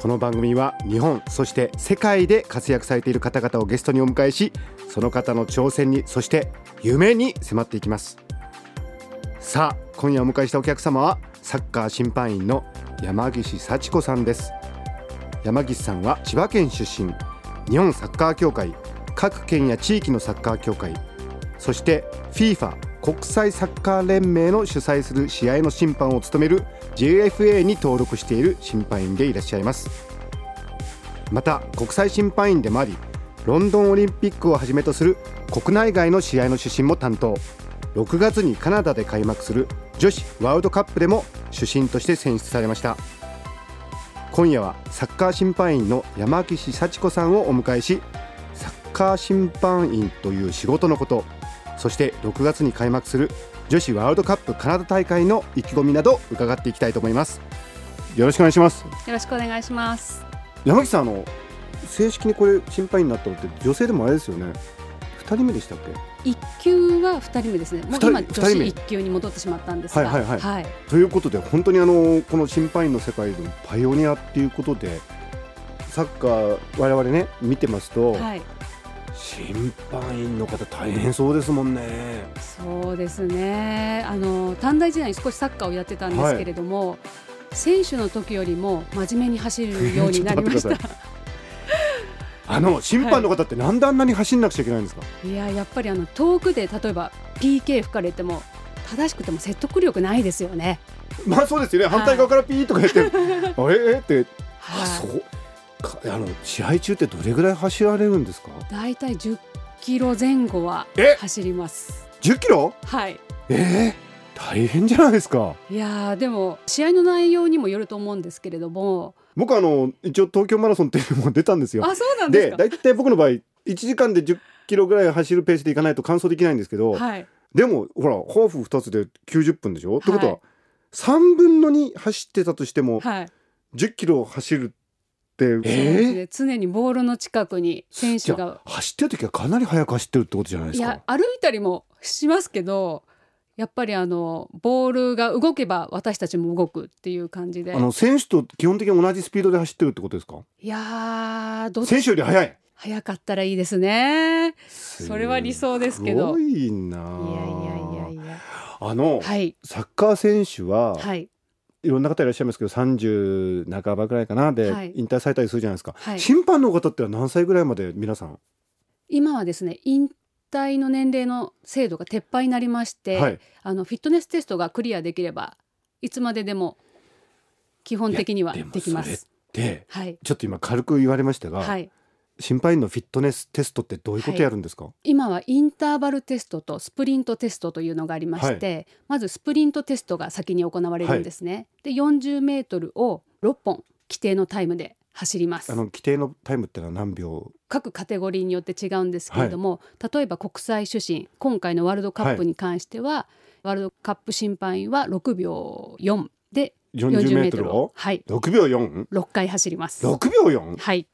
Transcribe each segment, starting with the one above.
この番組は日本そして世界で活躍されている方々をゲストにお迎えしその方の挑戦にそして夢に迫っていきます。さあ今夜お迎えしたお客様はサッカー審判員の山岸幸子さんです。山岸さんは千葉県出身日本サッカー協会各県や地域のサッカー協会そして FIFA 国際サッカー連盟の主催する試合の審判を務める JFA に登録している審判員でいらっしゃいます。また国際審判員でもありロンドンオリンピックをはじめとする国内外の試合の主審も担当。6月にカナダで開幕する女子ワールドカップでも主審として選出されました。今夜はサッカー審判員の山岸幸子さんをお迎えしサッカー審判員という仕事のこと。そして6月に開幕する女子ワールドカップカナダ大会の意気込みなど伺っていきたいと思います。よろしくお願いします。よろしくお願いします。山岸さんあの正式にこれ審判員になったのって女性でもあれですよね。二人目でしたっけ？一級は二人目ですね。もう今女子一級に戻ってしまったんですが。はいはいはい。ということで本当にあのこの審判員の世界のパイオニアっていうことでサッカー我々ね見てますと、はい審判員の方大変そうですもんね。そうですねあの短大時代に少しサッカーをやってたんですけれども、選手の時よりも真面目に走るようになりましたと。あの審判の方ってなんであんなに走んなくちゃいけないんですか？いややっぱりあの遠くで例えば PK 吹かれても正しくても説得力ないですよね。まあそうですよね。反対側からピーとかやって、あれ？えって、あはいそうかあの試合中ってどれぐらい走られるんですか？だいたい10キロ前後はえ？走ります。10キロ？はい。えー、大変じゃないですか。いやーでも試合の内容にもよると思うんですけれども、僕あの一応東京マラソンっていうのも出たんですよ。あそうなんですでか。大体僕の場合1時間で10キロぐらい走るペースでいかないと完走できないんですけど、はい。でもほらハーフ2つで90分でしょ、ってことははい3分の2走ってたとしてもはい。10キロ走るえね常にボールの近くに選手が。走ってる時はかなり速く走ってるってことじゃないですか。いや歩いたりもしますけど、やっぱりあのボールが動けば私たちも動くっていう感じで。あの選手と基本的に同じスピードで走ってるってことですか？いやーどっ選手より速い。早かったらいいですね。それは理想ですけど。すごいないやいやいやいや。あの、はい。サッカー選手は、はいいろんな方いらっしゃいますけど30半ばぐらいかな。ではい。引退されたりするじゃないですか、はい。審判の方っては何歳ぐらいまで皆さん、今はですね引退の年齢の制度が撤廃になりまして、はい。あのフィットネステストがクリアできればいつまででも基本的にはできま。それってはい。ちょっと今軽く言われましたが、はい。審判員のフィットネステストってどういうことやるんですか、今はインターバルテストとスプリントテストというのがありまして、まずスプリントテストが先に行われるんですね。で40メートルを6本規定のタイムで走ります。あ。の規定のタイムってのは何秒？各カテゴリーによって違うんですけれども、例えば国際主審今回のワールドカップに関しては、ワールドカップ審判員は6秒4で40 40メメートルを？をはい。6秒 4?6 6回走ります。秒 4? はい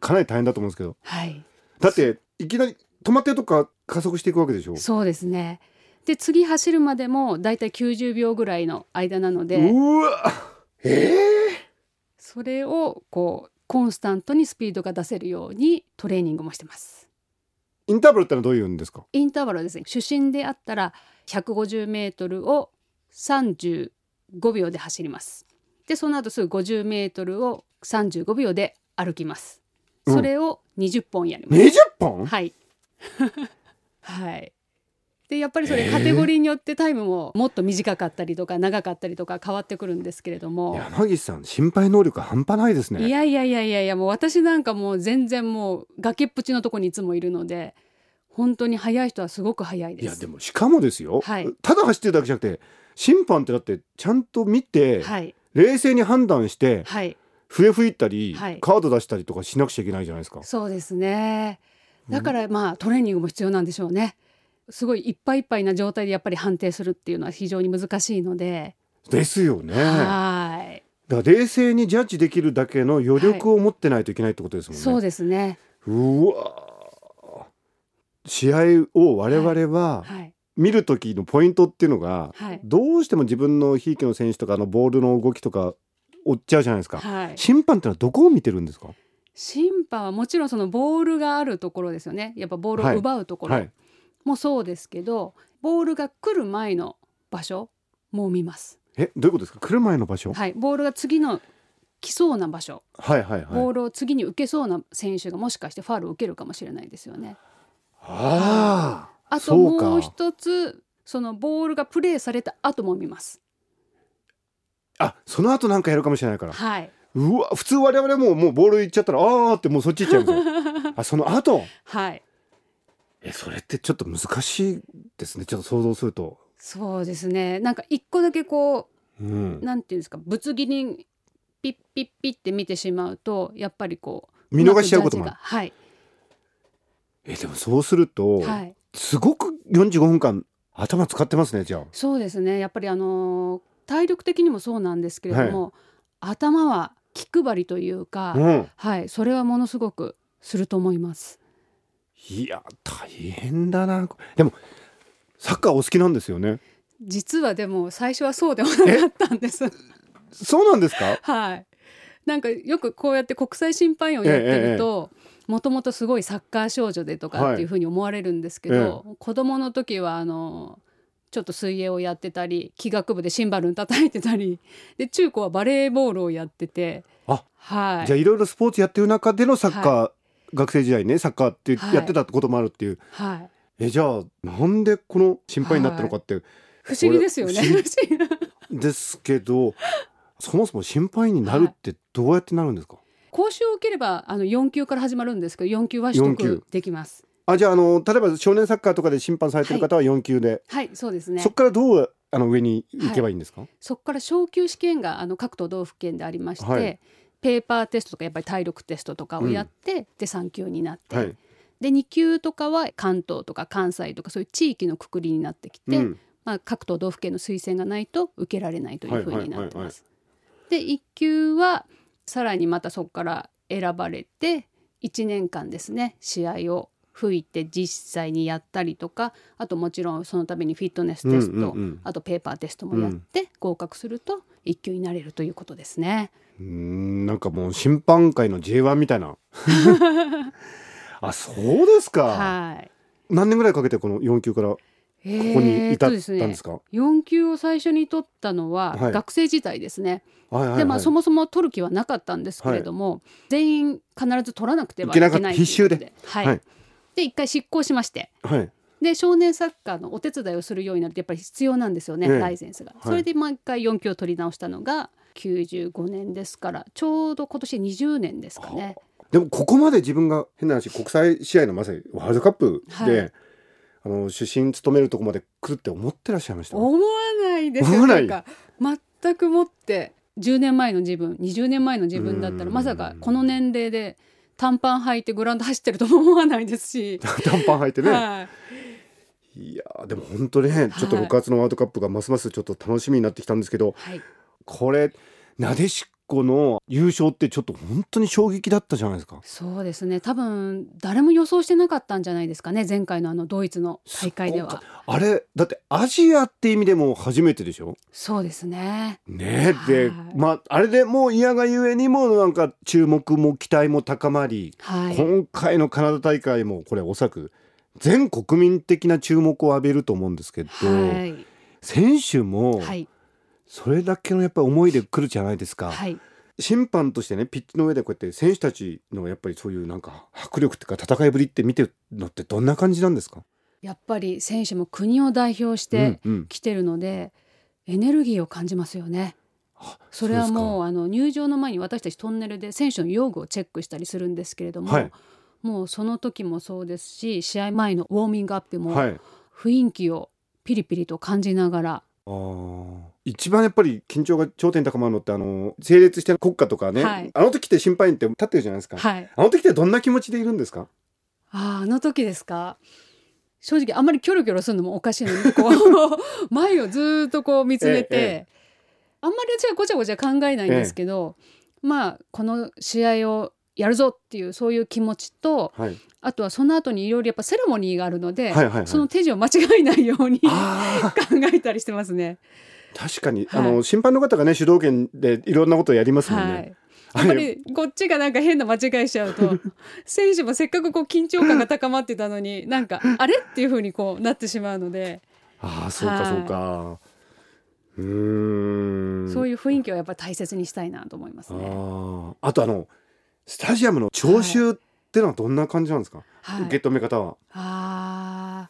かなり大変だと思うんですけどはいだっていきなり止まってるとこから加速していくわけでしょ？そうですね。で次走るまでもだいたい90秒ぐらいの間なのでうわえそれをこうコンスタントにスピードが出せるようにトレーニングもしてます。ー、インターバルってのはどういうんですか？インターバルはですね主審であったら150メートルを35秒で走ります。でその後すぐ50メートルを35秒で歩きます。うんそれを20本やります。20本？はい。はい。でやっぱりそれカテゴリーによってタイムももっと短かったりとか長かったりとか変わってくるんですけれども。山岸さん心配能力半端ないですねいやいやいやいやいやもう私なんかもう全然もう崖っぷちのとこにいつもいるので本当に速い人はすごく速いです。いやでもしかもですよ、はいただ走ってるだけじゃなくて審判ってだってちゃんと見て、はい冷静に判断してはい笛吹いたり、はい。カード出したりとかしなくちゃいけないじゃないですか。そうですね。だからまあトレーニングも必要なんでしょうね。すごいいっぱいいっぱいな状態でやっぱり判定するっていうのは非常に難しいので、ですよね。だかはいら冷静にジャッジできるだけの余力を持ってないといけないってことですもんね。そうですね。うわ試合を我々ははい。見る時のポイントっていうのが、はい。どうしても自分のひいきの選手とかのボールの動きとか追っちゃうじゃないですか。はい審判ってのはどこを見てるんですか？審判はもちろんそのボールがあるところですよねやっぱボールを奪うところはい。もそうですけど、ボールが来る前の場所も見ますえどういうことですか？来る前の場所？はいボールが次の来そうな場所、はいはいはい。ボールを次に受けそうな選手がもしかしてファールを受けるかもしれないですよねああ。あともう一つそのボールがプレーされた後も見ますあその後なんかやるかもしれないから。はいうわ普通我々ももうボール行っちゃったらあーってもうそっち行っちゃうんですよ。あその後？はいえそれってちょっと難しいですね。ちょっと想像すると。そうですねなんか一個だけこうんう。なんていうんですか？ぶつ切りにピッピッピッって見てしまうとやっぱりこう見逃しちゃうこともあるまくジャッジがえでもそうすると、はい、はい、すごく45分間頭使ってますねじゃあ。そうですねやっぱりあのー体力的にもそうなんですけれども、頭は気配りというか、うん。はいそれはものすごくすると思いますいや大変だな。でもサッカーお好きなんですよね？実はでも最初はそうでもなかったんですそうなんですか？はいなんかよくこうやって国際審判員をやってるともともとすごいサッカー少女でとかっていうふうに思われるんですけど、子供の時はあのちょっと水泳をやってたり気学部でシンバルに叩いてたり。で中高はバレーボールをやってて。あはい。じゃあいろいろスポーツやってる中でのサッカー、学生時代ねサッカーってはい。やってたこともあるっていう。はい。えじゃあなんでこの審判員になったのかって、不思議ですよね。ですけどそもそも審判員になるってどうやってなるんですか、講習を受ければあの4級から始まるんですけど4級は取得できますあじゃああの例えば少年サッカーとかで審判されてる方は4級で、はいそうですね。そこからどうあの上に行けばいいんですか、そこから昇級試験があの各都道府県でありまして、はい。ペーパーテストとかやっぱり体力テストとかをやって、で3級になって、はい。で2級とかは関東とか関西とかそういう地域のくくりになってきて、うん。まあ、各都道府県の推薦がないと受けられないというふうになってはいはいはいはい。ます。で1級はさらにまたそこから選ばれて1年間ですね試合を吹いて実際にやったりとかあともちろんそのためにフィットネステスト、うんうんうん。あとペーパーテストもやって合格すると1級になれるということですね。うーんなんかもう審判界の J1 みたいな。あそうですか、はい。何年ぐらいかけてこの4級からこここに至ったんですか、4級を最初に取ったのははい。学生時代ですね、はいはいはい。でまあそもそも取る気はなかったんですけれども、全員必ず取らなくてはいけいけなかった。ない必修で。はい。はいで一回執行しまして。はい。で少年サッカーのお手伝いをするようになるとやっぱり必要なんですよね、ええ。ライセンスが。い。それで毎回4級を取り直したのが95年ですからちょうど今年20年ですかね。でもここまで自分が変な話国際試合のまさにワールドカップで、はい。あの主審務めるとこまで来るって思ってらっしゃいました？思わないですよ。思わなか全くもって10年前の自分20年前の自分だったらうん。まさかこの年齢で短パン履いてグラウンド走ってるとも思わないですし、短パン履いてね、はい。い、やーでも本当ねちょっと6月のワールドカップがますますちょっと楽しみになってきたんですけどはい、これなでしこの優勝ってちょっと本当に衝撃だったじゃないですか。そうですね。多分誰も予想してなかったんじゃないですかね。前回のあのドイツの大会では。か。あれだってアジアって意味でも初めてでしょ？そうですね。ね。えで、はい。まああれでもう嫌がゆえにもなんか注目も期待も高まり、はい。今回のカナダ大会もこれおそらく全国民的な注目を浴びると思うんですけど、はい。選手もはいそれだけのやっぱり思いで来るじゃないですか、はい。審判としてねピッチの上でこうやって選手たちのやっぱりそういうなんか迫力っていうか戦いぶりって見てるのってどんな感じなんですか？やっぱり選手も国を代表してうんうん。来てるので、エネルギーを感じますよね。あそれはもうあの入場の前に私たちトンネルで選手の用具をチェックしたりするんですけれども、はい。もうその時もそうですし試合前のウォーミングアップもはい。雰囲気をピリピリと感じながら一番やっぱり緊張が頂点に高まるのってあの成立してる国家とかね、はい。あの時って審判員って立ってるじゃないですか、はい。あの時ってどんな気持ちでいるんですか？あーあの時ですか？正直あんまりキョロキョロするのもおかしいのでこう 前をずーっとこう見つめて、ええあんまり私はごちゃごちゃ考えないんですけど、まあこの試合をやるぞっていうそういう気持ちとはい。あとはその後にいろいろやっぱセレモニーがあるので、はいはいはい。その手順を間違えないように考あえたりしてますね。確かに、はい。あの審判の方がね主導権でいろんなことをやりますもんね、はい。やっぱりこっちがなんか変な間違いしちゃうと選手もせっかくこう緊張感が高まってたのに なんかあれ？っていう風にこうなってしまうので、ああそうかはいそうか、うーん。そういう雰囲気をやっぱり大切にしたいなと思いますね。あああとあのスタジアムの聴衆ってのはどんな感じなんですか、はい、受け止め方は。あ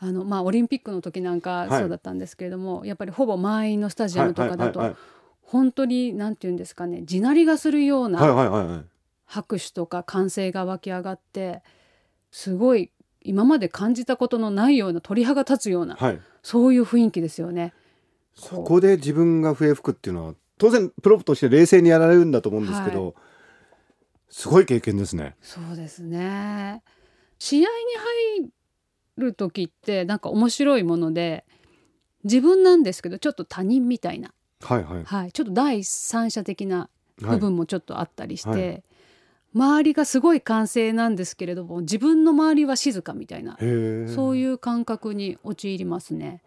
ー。あのまあオリンピックの時なんかはい。そうだったんですけれども、やっぱりほぼ満員のスタジアムとかだと、はいはい本当になんていうんですかね地鳴りがするようなはいはいはいはい。拍手とか歓声が湧き上がってすごい今まで感じたことのないような鳥肌が立つような、はい。そういう雰囲気ですよね。そこで自分が笛吹くっていうのは当然プロとして冷静にやられるんだと思うんですけど、はすごい経験ですね。そうですね。試合に入る時ってなんか面白いもので自分なんですけどちょっと他人みたいな、はいはい。はい、ちょっと第三者的なはい。部分もちょっとあったりして、はい。周りがすごい歓声なんですけれども自分の周りは静かみたいなそういう感覚に陥りますね。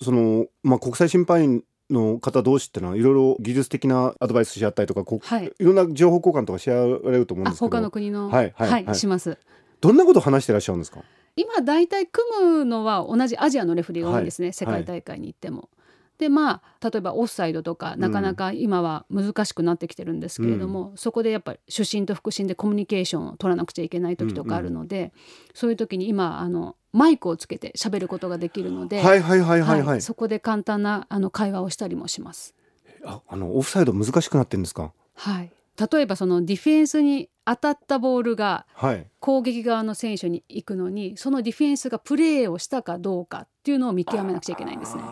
そのまあ国際審判員の方同士ってのはいろいろ技術的なアドバイスし合ったりとかこう、はい。いろんな情報交換とかし合われると思うんあですけど。他の国のはいはいはい。します。どんなことを話してらっしゃるんですか？今大体組むのは同じアジアのレフェリーが多いんですね、世界大会に行っても。でまあ例えばオフサイドとかなかなか今は難しくなってきてるんですけれども、そこでやっぱり主審と副審でコミュニケーションを取らなくちゃいけない時とかあるので、そういう時に今あのマイクをつけて喋ることができるので、はいはいはいはいそこで簡単なあの会話をしたりもします。ああのオフサイド難しくなってるんですか？はい、例えばそのディフェンスに当たったボールがはい。攻撃側の選手に行くのにそのディフェンスがプレーをしたかどうかっていうのを見極めなくちゃいけないんですね。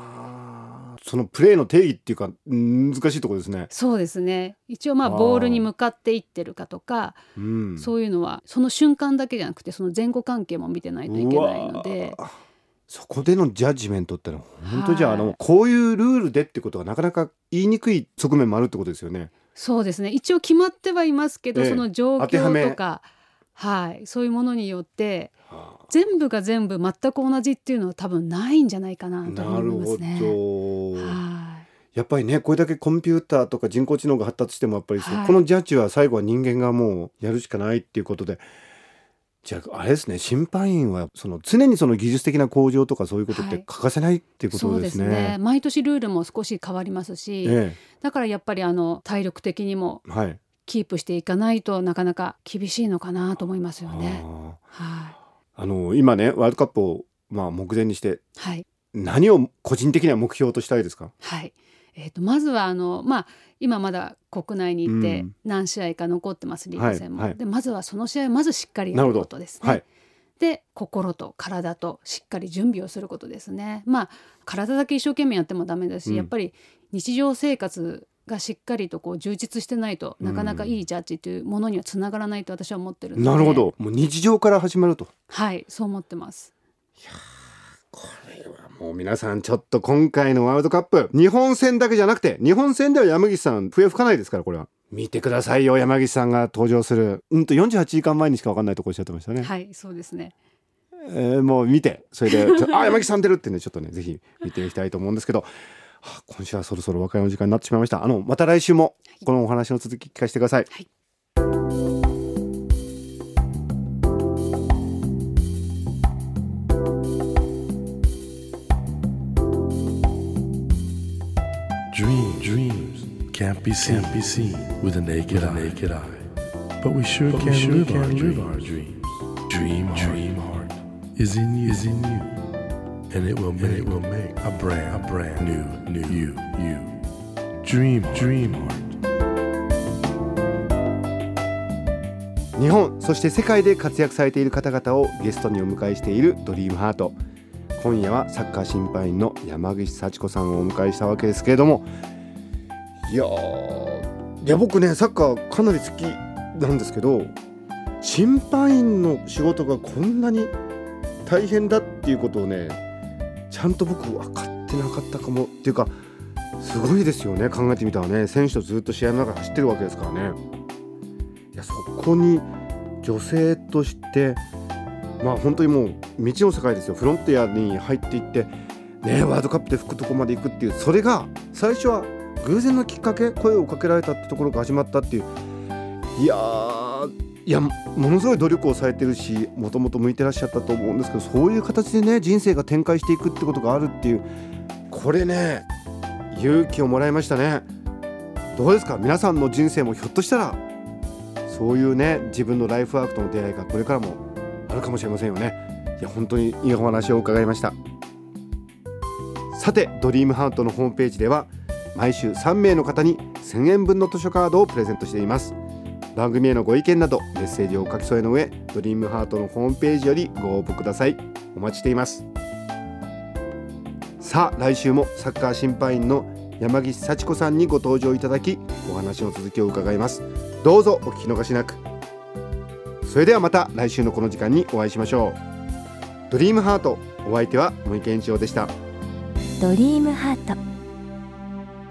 そのプレーの定義っていうかうん難しいところですね。そうですね。一応まあボールに向かっていってるかとかうん、そういうのはその瞬間だけじゃなくてその前後関係も見てないといけないので。そこでのジャッジメントってのは本当じゃあ,、はい。あのこういうルールでってことがなかなか言いにくい側面もあるってことですよね。そうですね。一応決まってはいますけど、ええ。その状況とか、はい、そういうものによって全部が全部全く同じっていうのは多分ないんじゃないかなと思いなるほますね。ど。はいやっぱりねこれだけコンピューターとか人工知能が発達してもやっぱりそはいこのジャッジは最後は人間がもうやるしかないっていうことで。じゃああれですね審判員はその常にその技術的な向上とかそういうことってはい欠かせないっていうこそうでとですすね。ね毎年ルールも少し変わりますし、えだからやっぱりあの体力的にもえはい。キープしていかないとなかなか厳しいのかなと思いますよね。あはーあの今ねワールドカップをまあ目前にしてい、はい、何を個人的には目標としたいですか？はい。えー、とまずはあの、まあ、今まだ国内にいてうん何試合か残ってますリーグ戦も、はいはいでまずはその試合をまずしっかりやることですね。はい。で心と体としっかり準備をすることですね。まあ体だけ一生懸命やってもダメだし、うんやっぱり日常生活がしっかりとこう充実してないとなかなかいいジャッジというものにはつながらないと私は思ってるなるほど。もう日常から始まると。はいそう思ってますこれはもう皆さんちょっと今回のワールドカップ日本戦だけじゃなくて日本戦では山岸さん笛吹かないですからこれは。見てくださいよ山岸さんが登場するうんと48時間前にしか分かんないとこおっしゃってましたね。はいそうですねえーもう見てそれであ山岸さん出るってねちょっとねぜひ見ていきたいと思うんですけど、はあ今週はそろそろお別れの時間になってしまいましたあのまた来週もこのお話の続き聞かせてください、はい Dream, dreams can't be seen, can't be seen with a naked, eye. naked eye. But we sure can, sure live, our live our dreams. Dream, dream heart is in you, is in you, and it will make, it will make a brand, a brand new, new you, you. Dream, dream heart. 日本そして世界で活躍されている方々をゲストにお迎えしているドリームハート今夜はサッカー審判員の山岸幸子さんをお迎えしたわけですけれどもいやーいや僕ねサッカーかなり好きなんですけど審判員の仕事がこんなに大変だっていうことをねちゃんと僕分かってなかったかもっていうかすごいですよね。考えてみたらね。選手とずっと試合の中走ってるわけですからね。いやそこに女性としてまあ本当にもう未知の世界ですよ。フロンティアに入っていってねワールドカップで吹くとこまで行くっていうそれが最初は偶然のきっかけ声をかけられたってところが始まったっていう。いやいやものすごい努力をされてるしもともと向いてらっしゃったと思うんですけどそういう形でね人生が展開していくってことがあるっていうこれね勇気をもらいましたね。どうですか？皆さんの人生もひょっとしたらそういうね自分のライフワークとの出会いがこれからもあるかもしれませんよね。いや本当にいいお話を伺いました。さてドリームハートのホームページでは毎週3名の方に1000円分の図書カードをプレゼントしています。番組へのご意見などメッセージをお書き添えの上ドリームハートのホームページよりご応募ください。お待ちしています。さあ来週もサッカー審判員の山岸幸子さんにご登場いただきお話の続きを伺います。どうぞお聞き逃しなく。それではまた来週のこの時間にお会いしましょう。ドリームハートお相手は森健一郎でした。ドリームハート。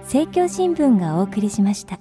政教新聞がお送りしました。